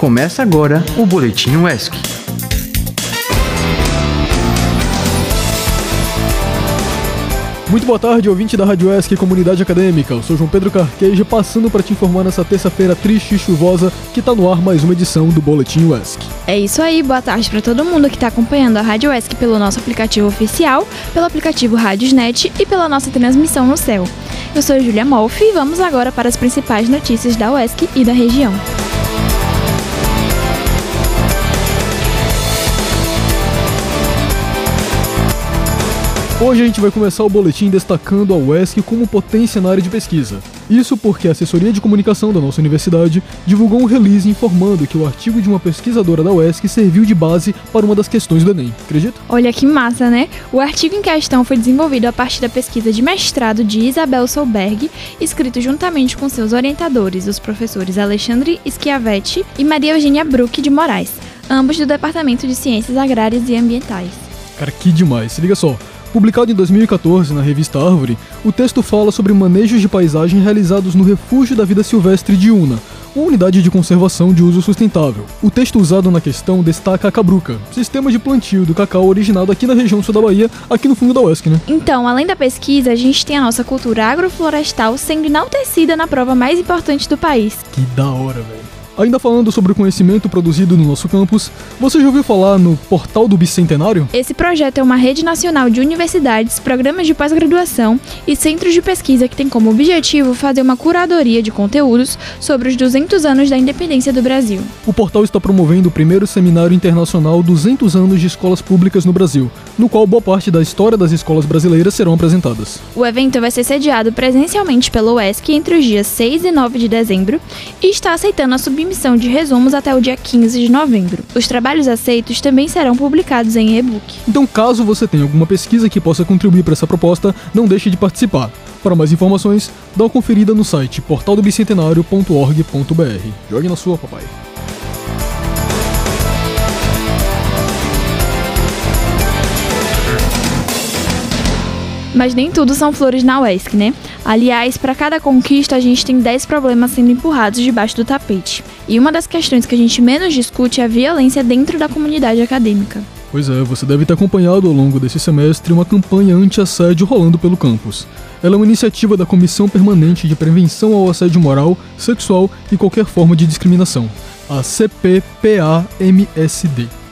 Começa agora o Boletim UESC. Muito boa tarde, ouvinte da Rádio ESC Comunidade Acadêmica. Eu sou João Pedro Carqueja, passando para te informar nessa terça-feira triste e chuvosa que tá no ar mais uma edição do Boletim UESC. É isso aí, boa tarde para todo mundo que está acompanhando a Rádio ESC pelo nosso aplicativo oficial, pelo aplicativo Rádiosnet e pela nossa transmissão no céu. Eu sou Julia Molfi e vamos agora para as principais notícias da UESC e da região. Hoje a gente vai começar o boletim destacando a UESC como potência na área de pesquisa. Isso porque a assessoria de comunicação da nossa universidade divulgou um release informando que o artigo de uma pesquisadora da UESC serviu de base para uma das questões do Enem. Acredita? Olha que massa, né? O artigo em questão foi desenvolvido a partir da pesquisa de mestrado de Isabel Solberg, escrito juntamente com seus orientadores, os professores Alexandre Schiavetti e Maria Eugênia Bruck de Moraes, ambos do Departamento de Ciências Agrárias e Ambientais. Cara, que demais. Se liga só. Publicado em 2014 na revista Árvore, o texto fala sobre manejos de paisagem realizados no Refúgio da Vida Silvestre de Una, uma unidade de conservação de uso sustentável. O texto usado na questão destaca a cabruca, sistema de plantio do cacau originado aqui na região sul da Bahia, aqui no fundo da UESC, né? Então, além da pesquisa, a gente tem a nossa cultura agroflorestal sendo enaltecida na prova mais importante do país. Que da hora, velho. Ainda falando sobre o conhecimento produzido no nosso campus, você já ouviu falar no Portal do Bicentenário? Esse projeto é uma rede nacional de universidades, programas de pós-graduação e centros de pesquisa que tem como objetivo fazer uma curadoria de conteúdos sobre os 200 anos da independência do Brasil. O portal está promovendo o primeiro seminário internacional 200 anos de escolas públicas no Brasil, no qual boa parte da história das escolas brasileiras serão apresentadas. O evento vai ser sediado presencialmente pelo UESC entre os dias 6 e 9 de dezembro e está aceitando a submissão emissão de resumos até o dia 15 de novembro. Os trabalhos aceitos também serão publicados em e-book. Então, caso você tenha alguma pesquisa que possa contribuir para essa proposta, não deixe de participar. Para mais informações, dá uma conferida no site portaldobicentenario.org.br. Jogue na sua, papai. Mas nem tudo são flores na UESC, né? Aliás, para cada conquista a gente tem 10 problemas sendo empurrados debaixo do tapete. E uma das questões que a gente menos discute é a violência dentro da comunidade acadêmica. Pois é, você deve ter acompanhado ao longo desse semestre uma campanha anti-assédio rolando pelo campus. Ela é uma iniciativa da Comissão Permanente de Prevenção ao Assédio Moral, Sexual e qualquer forma de discriminação, a CPPAMSD.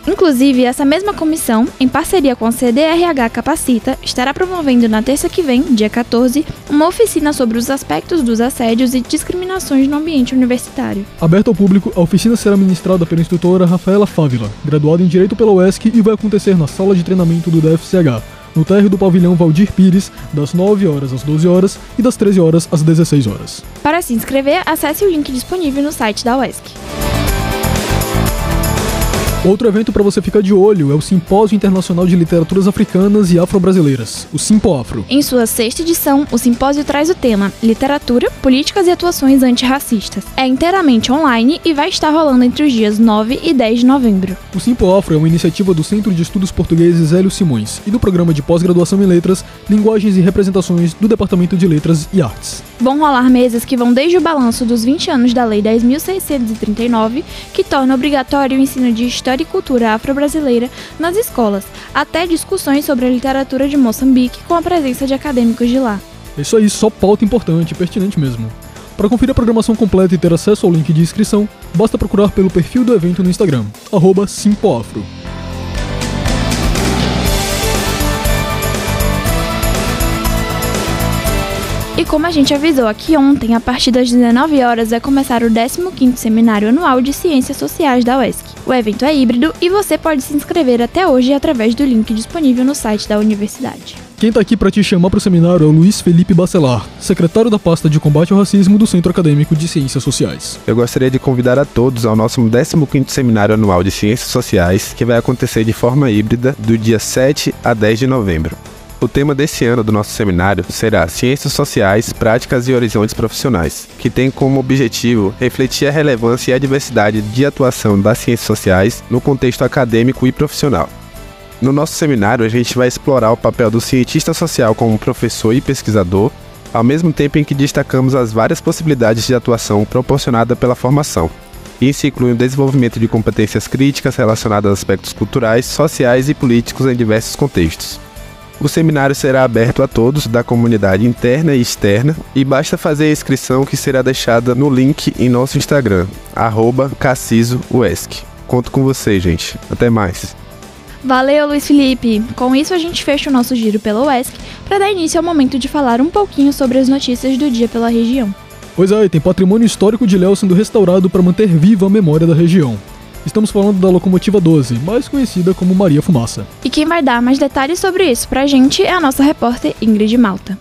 Inclusive, essa mesma comissão, em parceria com a CDRH Capacita, estará promovendo na terça que vem, dia 14, uma oficina sobre os aspectos dos assédios e discriminações no ambiente universitário. Aberta ao público, a oficina será ministrada pela instrutora Rafaela Fávila, graduada em Direito pela UESC e vai acontecer na sala de treinamento do DFCH, no térreo do pavilhão Valdir Pires, das 9 horas às 12 horas e das 13 horas às 16 horas. Para se inscrever, acesse o link disponível no site da UESC. Outro evento para você ficar de olho é o Simpósio Internacional de Literaturas Africanas e Afro-Brasileiras, o Simpoafro. Em sua sexta edição, o simpósio traz o tema Literatura, Políticas e Atuações Antirracistas. É inteiramente online e vai estar rolando entre os dias 9 e 10 de novembro. O Simpoafro é uma iniciativa do Centro de Estudos Portugueses Hélio Simões e do Programa de Pós-Graduação em Letras, Linguagens e Representações do Departamento de Letras e Artes. Vão rolar mesas que vão desde o balanço dos 20 anos da Lei 10.639, que torna obrigatório o ensino de História e cultura afro-brasileira nas escolas, até discussões sobre a literatura de Moçambique com a presença de acadêmicos de lá. Isso aí, só pauta importante pertinente mesmo. Para conferir a programação completa e ter acesso ao link de inscrição, basta procurar pelo perfil do evento no Instagram, Simpoafro. Como a gente avisou aqui ontem, a partir das 19 horas vai começar o 15º Seminário Anual de Ciências Sociais da UESC. O evento é híbrido e você pode se inscrever até hoje através do link disponível no site da universidade. Quem está aqui para te chamar para o seminário é o Luiz Felipe Bacelar, secretário da pasta de combate ao racismo do Centro Acadêmico de Ciências Sociais. Eu gostaria de convidar a todos ao nosso 15º Seminário Anual de Ciências Sociais, que vai acontecer de forma híbrida do dia 7 a 10 de novembro. O tema desse ano do nosso seminário será Ciências Sociais, Práticas e Horizontes Profissionais, que tem como objetivo refletir a relevância e a diversidade de atuação das ciências sociais no contexto acadêmico e profissional. No nosso seminário, a gente vai explorar o papel do cientista social como professor e pesquisador, ao mesmo tempo em que destacamos as várias possibilidades de atuação proporcionada pela formação. Isso inclui o desenvolvimento de competências críticas relacionadas a aspectos culturais, sociais e políticos em diversos contextos. O seminário será aberto a todos da comunidade interna e externa e basta fazer a inscrição que será deixada no link em nosso Instagram, arroba Conto com você, gente. Até mais. Valeu, Luiz Felipe! Com isso, a gente fecha o nosso giro pela UESC para dar início ao momento de falar um pouquinho sobre as notícias do dia pela região. Pois é, tem patrimônio histórico de Léo sendo restaurado para manter viva a memória da região. Estamos falando da locomotiva 12, mais conhecida como Maria Fumaça. E quem vai dar mais detalhes sobre isso pra gente é a nossa repórter Ingrid Malta.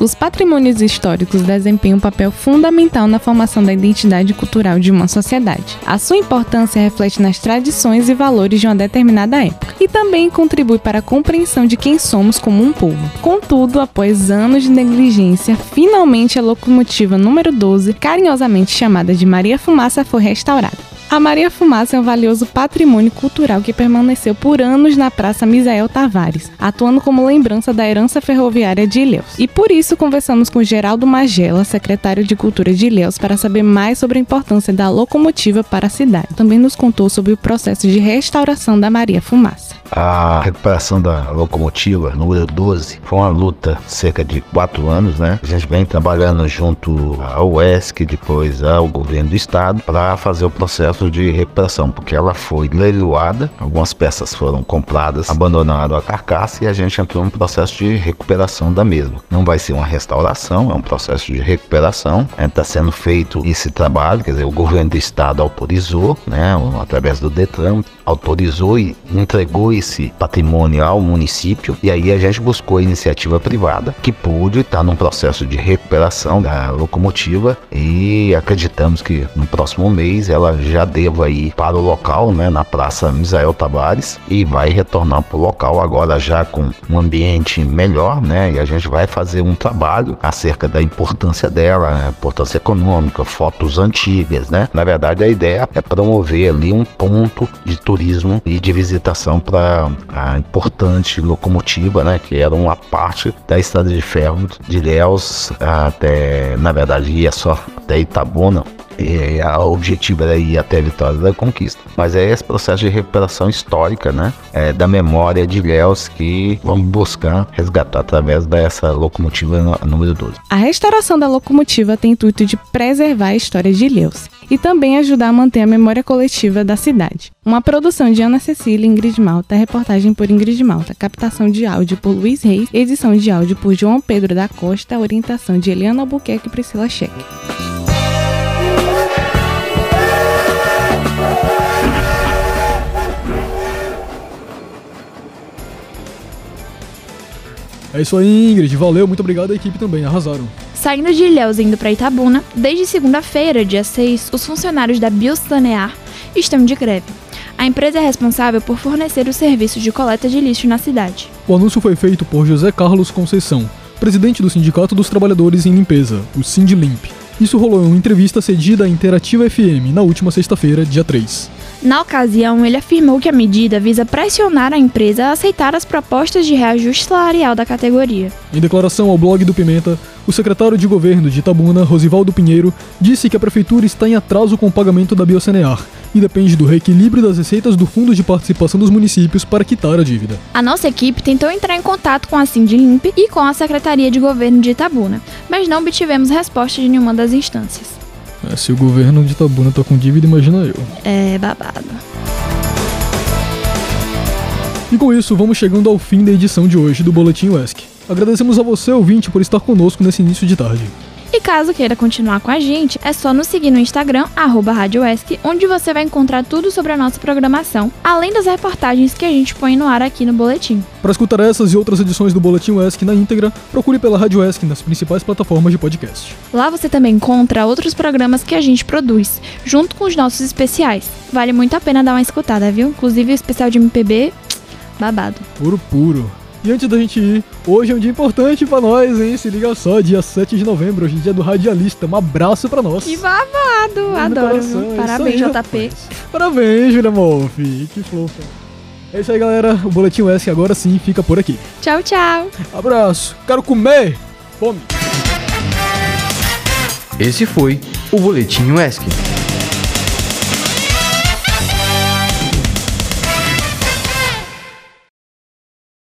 Os patrimônios históricos desempenham um papel fundamental na formação da identidade cultural de uma sociedade. A sua importância reflete nas tradições e valores de uma determinada época e também contribui para a compreensão de quem somos como um povo. Contudo, após anos de negligência, finalmente a locomotiva número 12, carinhosamente chamada de Maria Fumaça, foi restaurada. A Maria Fumaça é um valioso patrimônio cultural que permaneceu por anos na Praça Misael Tavares, atuando como lembrança da herança ferroviária de Ilhéus. E por isso conversamos com Geraldo Magela, secretário de Cultura de Ilhéus, para saber mais sobre a importância da locomotiva para a cidade. Também nos contou sobre o processo de restauração da Maria Fumaça. A recuperação da locomotiva número 12 foi uma luta cerca de quatro anos, né? A gente vem trabalhando junto ao UESC, depois ao governo do estado, para fazer o processo de recuperação, porque ela foi leiloada, algumas peças foram compradas, abandonaram a carcaça e a gente entrou no processo de recuperação da mesma. Não vai ser uma restauração, é um processo de recuperação. Está sendo feito esse trabalho, quer dizer, o governo do estado autorizou, né, através do Detran, autorizou e entregou esse patrimônio ao município e aí a gente buscou a iniciativa privada que pôde estar num processo de recuperação da locomotiva e acreditamos que no próximo mês ela já deva ir para o local, né, na Praça Misael Tavares e vai retornar para o local agora já com um ambiente melhor, né, e a gente vai fazer um trabalho acerca da importância dela, né, importância econômica, fotos antigas, né. Na verdade a ideia é promover ali um ponto de turismo e de visitação para a importante locomotiva, né, que era uma parte da estrada de ferro de Ilhéus até, na verdade, ia só até Itabuna, e o objetivo era ir até a vitória da conquista. Mas é esse processo de recuperação histórica, né, é, da memória de Ilhéus que vamos buscar resgatar através dessa locomotiva número 12. A restauração da locomotiva tem o intuito de preservar a história de Ilhéus e também ajudar a manter a memória coletiva da cidade. Uma produção de Ana Cecília Ingrid Malta, reportagem por Ingrid Malta, captação de áudio por Luiz Reis, edição de áudio por João Pedro da Costa, orientação de Eliana Albuquerque e Priscila Cheque. É isso aí, Ingrid. Valeu, muito obrigado à equipe também, arrasaram. Saindo de Ilhéus indo para Itabuna, desde segunda-feira, dia 6, os funcionários da Biosanear estão de greve. A empresa é responsável por fornecer o serviço de coleta de lixo na cidade. O anúncio foi feito por José Carlos Conceição, presidente do Sindicato dos Trabalhadores em Limpeza, o Sindlimp. Isso rolou em uma entrevista cedida à Interativa FM na última sexta-feira, dia 3. Na ocasião, ele afirmou que a medida visa pressionar a empresa a aceitar as propostas de reajuste salarial da categoria. Em declaração ao blog do Pimenta, o secretário de governo de Itabuna, Rosivaldo Pinheiro, disse que a prefeitura está em atraso com o pagamento da Biocenear e depende do reequilíbrio das receitas do Fundo de Participação dos Municípios para quitar a dívida. A nossa equipe tentou entrar em contato com a Sindlimp e com a Secretaria de Governo de Itabuna, mas não obtivemos resposta de nenhuma das instâncias. É, se o governo de Itabuna tá com dívida, imagina eu. É babado. E com isso, vamos chegando ao fim da edição de hoje do Boletim UESC. Agradecemos a você, ouvinte, por estar conosco nesse início de tarde. E caso queira continuar com a gente, é só nos seguir no Instagram, arroba onde você vai encontrar tudo sobre a nossa programação, além das reportagens que a gente põe no ar aqui no Boletim. Para escutar essas e outras edições do Boletim UESC na íntegra, procure pela Rádio UESC nas principais plataformas de podcast. Lá você também encontra outros programas que a gente produz, junto com os nossos especiais. Vale muito a pena dar uma escutada, viu? Inclusive o especial de MPB, babado. Puro puro. E antes da gente ir, hoje é um dia importante pra nós, hein? Se liga só, dia 7 de novembro, hoje é dia do radialista. Um abraço pra nós. Que babado! Adoro, viu? Parabéns, aí, JP. Parabéns, Julia Molfi. Que fofa. É isso aí, galera. O Boletim S agora sim fica por aqui. Tchau, tchau. Abraço. Quero comer. Fome. Esse foi o Boletim UESC.